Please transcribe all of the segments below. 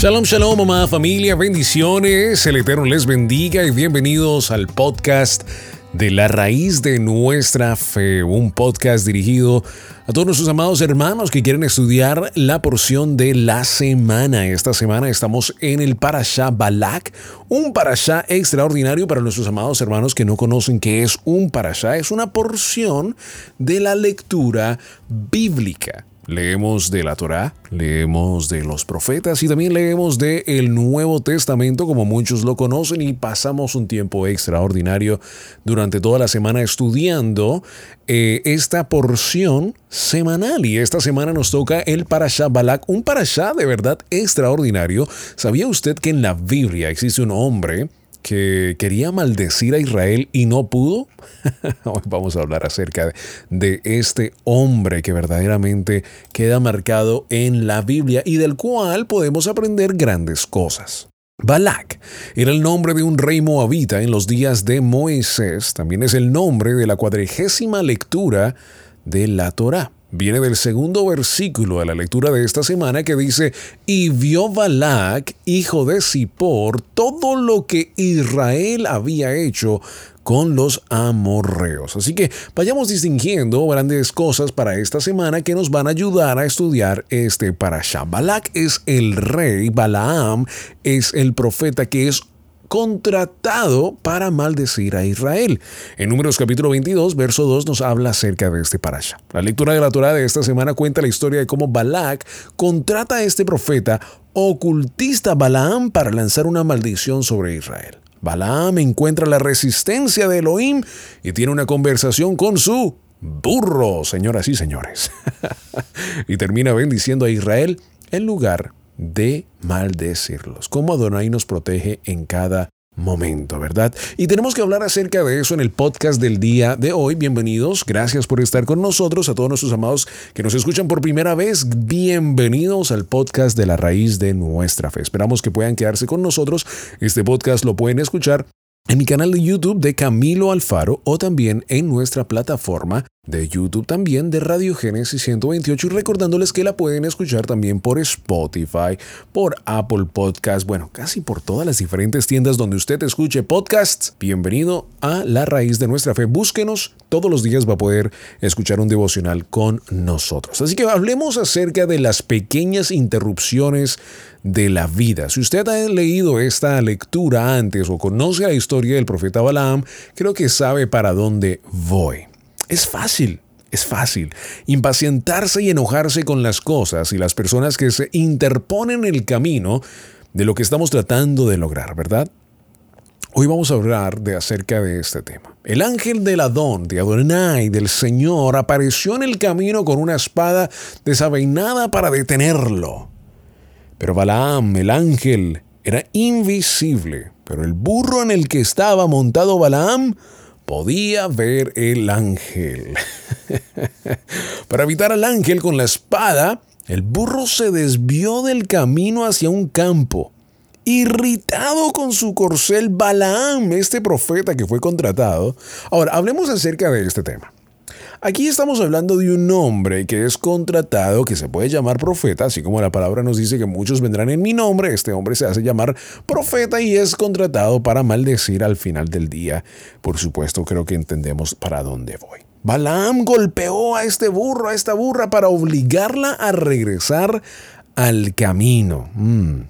Shalom, shalom, mamá, familia, bendiciones. El Eterno les bendiga y bienvenidos al podcast de la raíz de nuestra fe, un podcast dirigido a todos nuestros amados hermanos que quieren estudiar la porción de la semana. Esta semana estamos en el Parashá Balak, un Parashá extraordinario para nuestros amados hermanos que no conocen qué es un Parashá. Es una porción de la lectura bíblica. Leemos de la Torá, leemos de los profetas y también leemos de el Nuevo Testamento como muchos lo conocen y pasamos un tiempo extraordinario durante toda la semana estudiando eh, esta porción semanal y esta semana nos toca el Parashá Balak, un Parashá de verdad extraordinario. ¿Sabía usted que en la Biblia existe un hombre que quería maldecir a Israel y no pudo. Hoy vamos a hablar acerca de este hombre que verdaderamente queda marcado en la Biblia y del cual podemos aprender grandes cosas. Balak era el nombre de un rey moabita en los días de Moisés, también es el nombre de la cuadrigésima lectura de la Torá viene del segundo versículo de la lectura de esta semana que dice, y vio Balac, hijo de Zippor, todo lo que Israel había hecho con los amorreos. Así que vayamos distinguiendo grandes cosas para esta semana que nos van a ayudar a estudiar este parashá. Balak es el rey, Balaam es el profeta que es contratado para maldecir a Israel. En Números capítulo 22, verso 2 nos habla acerca de este parasha. La lectura de la Torah de esta semana cuenta la historia de cómo Balak contrata a este profeta ocultista Balaam para lanzar una maldición sobre Israel. Balaam encuentra la resistencia de Elohim y tiene una conversación con su burro, señoras y señores. y termina bendiciendo a Israel en lugar de maldecirlos. Cómo Adonai nos protege en cada momento, ¿verdad? Y tenemos que hablar acerca de eso en el podcast del día de hoy. Bienvenidos, gracias por estar con nosotros, a todos nuestros amados que nos escuchan por primera vez, bienvenidos al podcast de la raíz de nuestra fe. Esperamos que puedan quedarse con nosotros. Este podcast lo pueden escuchar en mi canal de YouTube de Camilo Alfaro o también en nuestra plataforma de YouTube también de Radio Génesis 128 y recordándoles que la pueden escuchar también por Spotify, por Apple Podcast, bueno, casi por todas las diferentes tiendas donde usted escuche podcasts. Bienvenido a La Raíz de Nuestra Fe. Búsquenos, todos los días va a poder escuchar un devocional con nosotros. Así que hablemos acerca de las pequeñas interrupciones de la vida. Si usted ha leído esta lectura antes o conoce la historia del profeta Balaam, creo que sabe para dónde voy. Es fácil, es fácil impacientarse y enojarse con las cosas y las personas que se interponen en el camino de lo que estamos tratando de lograr, ¿verdad? Hoy vamos a hablar de acerca de este tema. El ángel del Adón, de Adonai, del Señor, apareció en el camino con una espada desabainada para detenerlo. Pero Balaam, el ángel, era invisible, pero el burro en el que estaba montado Balaam podía ver el ángel. Para evitar al ángel con la espada, el burro se desvió del camino hacia un campo. Irritado con su corcel, Balaam, este profeta que fue contratado. Ahora, hablemos acerca de este tema. Aquí estamos hablando de un hombre que es contratado, que se puede llamar profeta, así como la palabra nos dice que muchos vendrán en mi nombre, este hombre se hace llamar profeta y es contratado para maldecir al final del día. Por supuesto, creo que entendemos para dónde voy. Balaam golpeó a este burro, a esta burra, para obligarla a regresar al camino. Mm.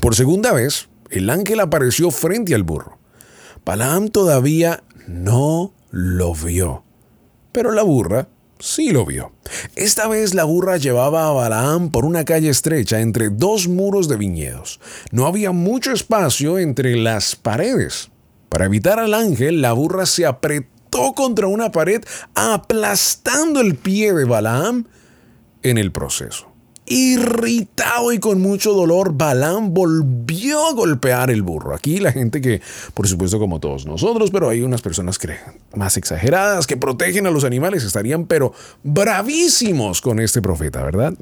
Por segunda vez, el ángel apareció frente al burro. Balaam todavía no lo vio. Pero la burra sí lo vio. Esta vez la burra llevaba a Balaam por una calle estrecha entre dos muros de viñedos. No había mucho espacio entre las paredes. Para evitar al ángel, la burra se apretó contra una pared, aplastando el pie de Balaam en el proceso. Irritado y con mucho dolor, Balaam volvió a golpear el burro. Aquí la gente que, por supuesto como todos nosotros, pero hay unas personas que, más exageradas que protegen a los animales, estarían pero bravísimos con este profeta, ¿verdad?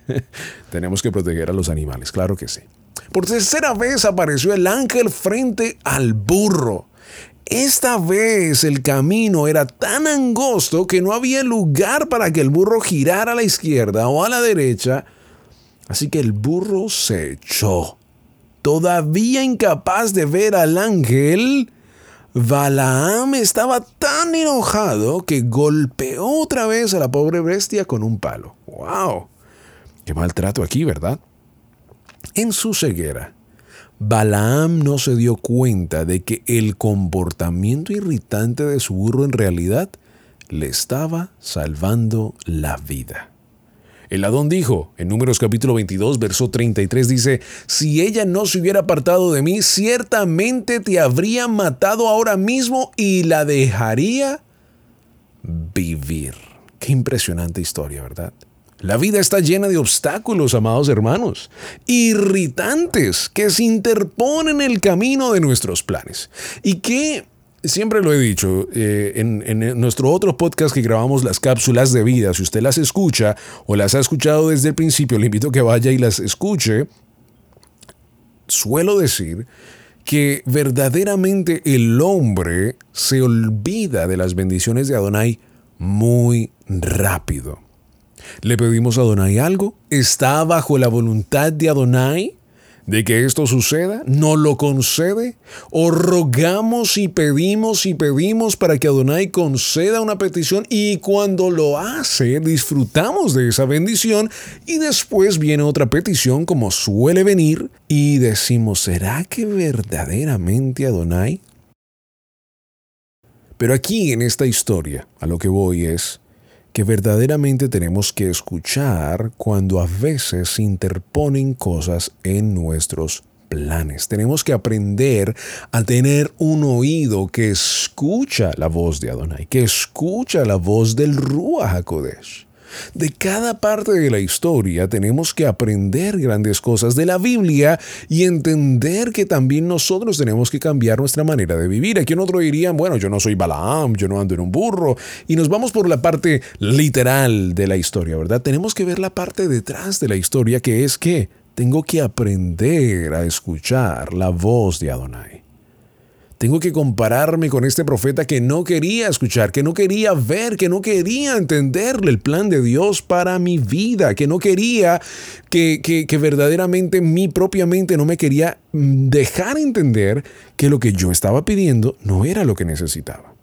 Tenemos que proteger a los animales, claro que sí. Por tercera vez apareció el ángel frente al burro. Esta vez el camino era tan angosto que no había lugar para que el burro girara a la izquierda o a la derecha, así que el burro se echó. Todavía incapaz de ver al ángel, Balaam estaba tan enojado que golpeó otra vez a la pobre bestia con un palo. ¡Wow! Qué maltrato aquí, ¿verdad? En su ceguera, Balaam no se dio cuenta de que el comportamiento irritante de su burro en realidad le estaba salvando la vida. El Adón dijo, en Números capítulo 22, verso 33, dice, si ella no se hubiera apartado de mí, ciertamente te habría matado ahora mismo y la dejaría vivir. Qué impresionante historia, ¿verdad? La vida está llena de obstáculos, amados hermanos, irritantes que se interponen en el camino de nuestros planes. Y que, siempre lo he dicho, eh, en, en, nuestro otro podcast que grabamos las cápsulas de vida, si usted las escucha o las ha escuchado desde el principio, le invito a que vaya y las escuche, suelo decir que verdaderamente el hombre se olvida de las bendiciones de Adonai muy rápido. Le pedimos a Adonai algo. ¿Está bajo la voluntad de Adonai de que esto suceda? ¿No lo concede? ¿O rogamos y pedimos y pedimos para que Adonai conceda una petición y cuando lo hace disfrutamos de esa bendición y después viene otra petición como suele venir y decimos, ¿será que verdaderamente Adonai? Pero aquí en esta historia a lo que voy es, que verdaderamente tenemos que escuchar cuando a veces se interponen cosas en nuestros planes. Tenemos que aprender a tener un oído que escucha la voz de Adonai, que escucha la voz del Ruach HaKodesh. De cada parte de la historia tenemos que aprender grandes cosas de la Biblia y entender que también nosotros tenemos que cambiar nuestra manera de vivir. Aquí en otro dirían, bueno, yo no soy Balaam, yo no ando en un burro. Y nos vamos por la parte literal de la historia, ¿verdad? Tenemos que ver la parte detrás de la historia que es que tengo que aprender a escuchar la voz de Adonai. Tengo que compararme con este profeta que no quería escuchar, que no quería ver, que no quería entenderle el plan de Dios para mi vida, que no quería, que, que, verdaderamente mi propia mente no me quería mm, dejar entender que lo que yo estaba pidiendo no era lo que necesitaba.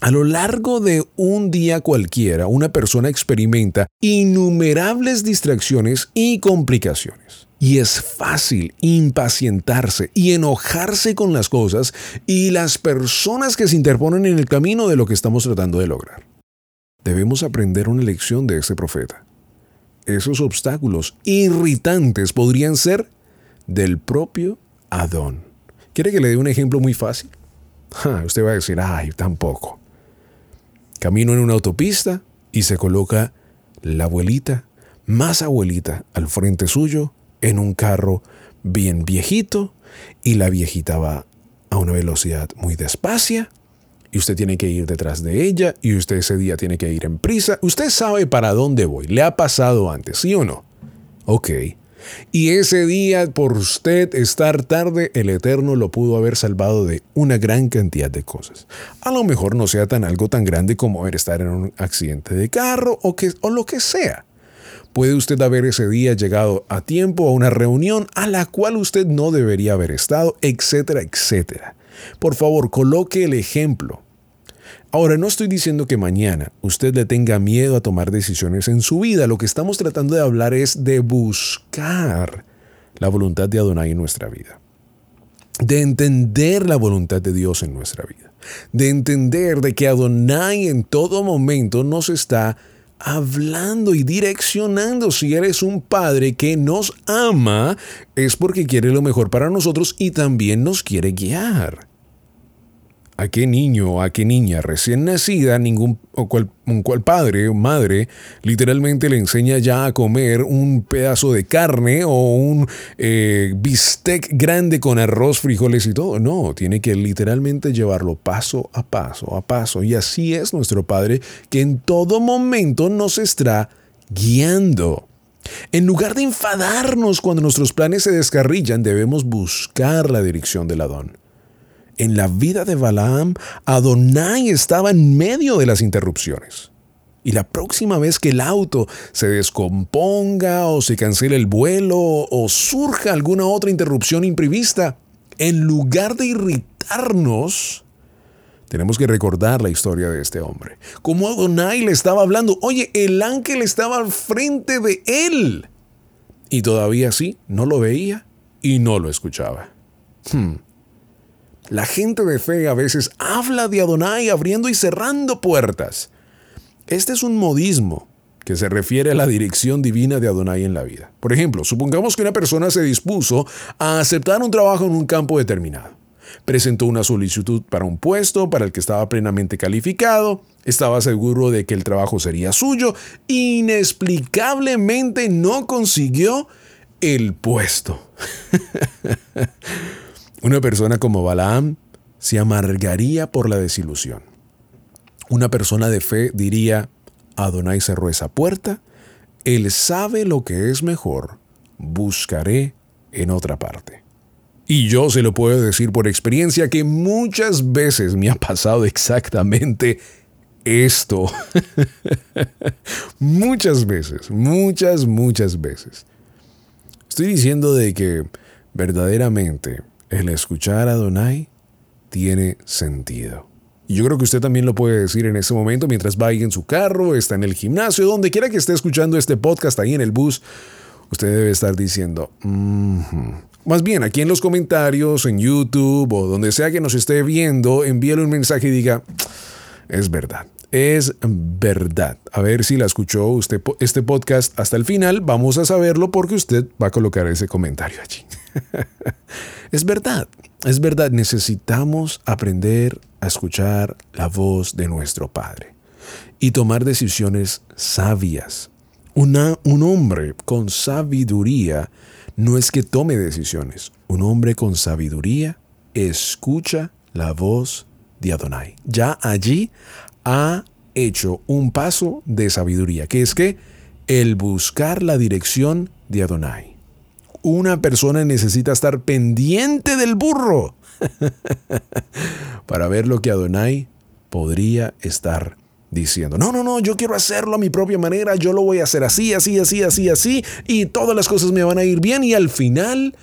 A lo largo de un día cualquiera, una persona experimenta innumerables distracciones y complicaciones. Y es fácil impacientarse y enojarse con las cosas y las personas que se interponen en el camino de lo que estamos tratando de lograr. Debemos aprender una lección de este profeta. Esos obstáculos irritantes podrían ser del propio Adón. ¿Quiere que le dé un ejemplo muy fácil? usted va a decir, ay, tampoco. Camino en una autopista y se coloca la abuelita, más abuelita, al frente suyo en un carro bien viejito y la viejita va a una velocidad muy despacia y usted tiene que ir detrás de ella y usted ese día tiene que ir en prisa. Usted sabe para dónde voy. ¿Le ha pasado antes, sí o no? Ok. Y ese día, por usted estar tarde, el Eterno lo pudo haber salvado de una gran cantidad de cosas. A lo mejor no sea tan algo tan grande como estar en un accidente de carro o, que, o lo que sea. Puede usted haber ese día llegado a tiempo a una reunión a la cual usted no debería haber estado, etcétera, etcétera. Por favor, coloque el ejemplo. Ahora, no estoy diciendo que mañana usted le tenga miedo a tomar decisiones en su vida. Lo que estamos tratando de hablar es de buscar la voluntad de Adonai en nuestra vida. De entender la voluntad de Dios en nuestra vida. De entender de que Adonai en todo momento nos está hablando y direccionando. Si eres un padre que nos ama, es porque quiere lo mejor para nosotros y también nos quiere guiar. A qué niño o a qué niña recién nacida, ningún o cual, cual padre o madre literalmente le enseña ya a comer un pedazo de carne o un eh, bistec grande con arroz, frijoles y todo. No, tiene que literalmente llevarlo paso a paso, a paso. Y así es nuestro Padre que en todo momento nos está guiando. En lugar de enfadarnos cuando nuestros planes se descarrillan, debemos buscar la dirección del Adón en la vida de Balaam, Adonai estaba en medio de las interrupciones. Y la próxima vez que el auto se descomponga o se cancele el vuelo o surja alguna otra interrupción imprevista, en lugar de irritarnos, tenemos que recordar la historia de este hombre. Como Adonai le estaba hablando, oye, el ángel estaba al frente de él. Y todavía así no lo veía y no lo escuchaba. Hmm. La gente de fe a veces habla de Adonai abriendo y cerrando puertas. Este es un modismo que se refiere a la dirección divina de Adonai en la vida. Por ejemplo, supongamos que una persona se dispuso a aceptar un trabajo en un campo determinado. Presentó una solicitud para un puesto para el que estaba plenamente calificado, estaba seguro de que el trabajo sería suyo, inexplicablemente no consiguió el puesto. Una persona como Balaam se amargaría por la desilusión. Una persona de fe diría, Adonai cerró esa puerta, él sabe lo que es mejor, buscaré en otra parte. Y yo se lo puedo decir por experiencia que muchas veces me ha pasado exactamente esto. muchas veces, muchas, muchas veces. Estoy diciendo de que verdaderamente el escuchar a Donai tiene sentido. Y yo creo que usted también lo puede decir en ese momento mientras va en su carro, está en el gimnasio, donde quiera que esté escuchando este podcast, ahí en el bus, usted debe estar diciendo, más bien aquí en los comentarios, en YouTube o donde sea que nos esté viendo, envíale un mensaje y diga, es verdad. Es verdad. A ver si la escuchó usted este podcast hasta el final. Vamos a saberlo porque usted va a colocar ese comentario allí. es verdad, es verdad, necesitamos aprender a escuchar la voz de nuestro Padre y tomar decisiones sabias. Un hombre con sabiduría no es que tome decisiones, un hombre con sabiduría escucha la voz de Adonai. Ya allí ha hecho un paso de sabiduría, que es que el buscar la dirección de Adonai una persona necesita estar pendiente del burro para ver lo que Adonai podría estar diciendo. No, no, no, yo quiero hacerlo a mi propia manera, yo lo voy a hacer así, así, así, así, así, y todas las cosas me van a ir bien y al final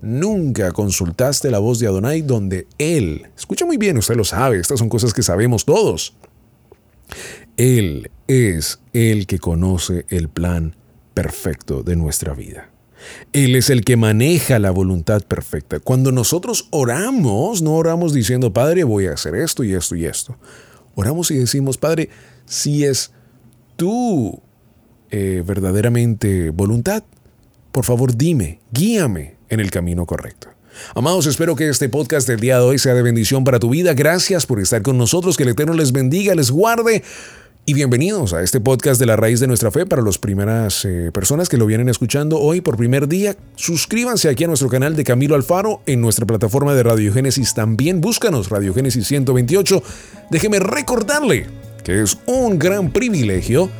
nunca consultaste la voz de Adonai donde Él, escucha muy bien, usted lo sabe, estas son cosas que sabemos todos. Él es el que conoce el plan perfecto de nuestra vida. Él es el que maneja la voluntad perfecta. Cuando nosotros oramos, no oramos diciendo, Padre, voy a hacer esto y esto y esto. Oramos y decimos, Padre, si es tu eh, verdaderamente voluntad, por favor dime, guíame en el camino correcto. Amados, espero que este podcast del día de hoy sea de bendición para tu vida. Gracias por estar con nosotros. Que el Eterno les bendiga, les guarde. Y bienvenidos a este podcast de la raíz de nuestra fe para las primeras eh, personas que lo vienen escuchando hoy por primer día. Suscríbanse aquí a nuestro canal de Camilo Alfaro en nuestra plataforma de Radiogénesis también. Búscanos Radiogénesis 128. Déjeme recordarle que es un gran privilegio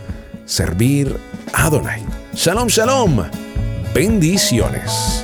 servir a Adonai. Shalom, shalom. Bendiciones.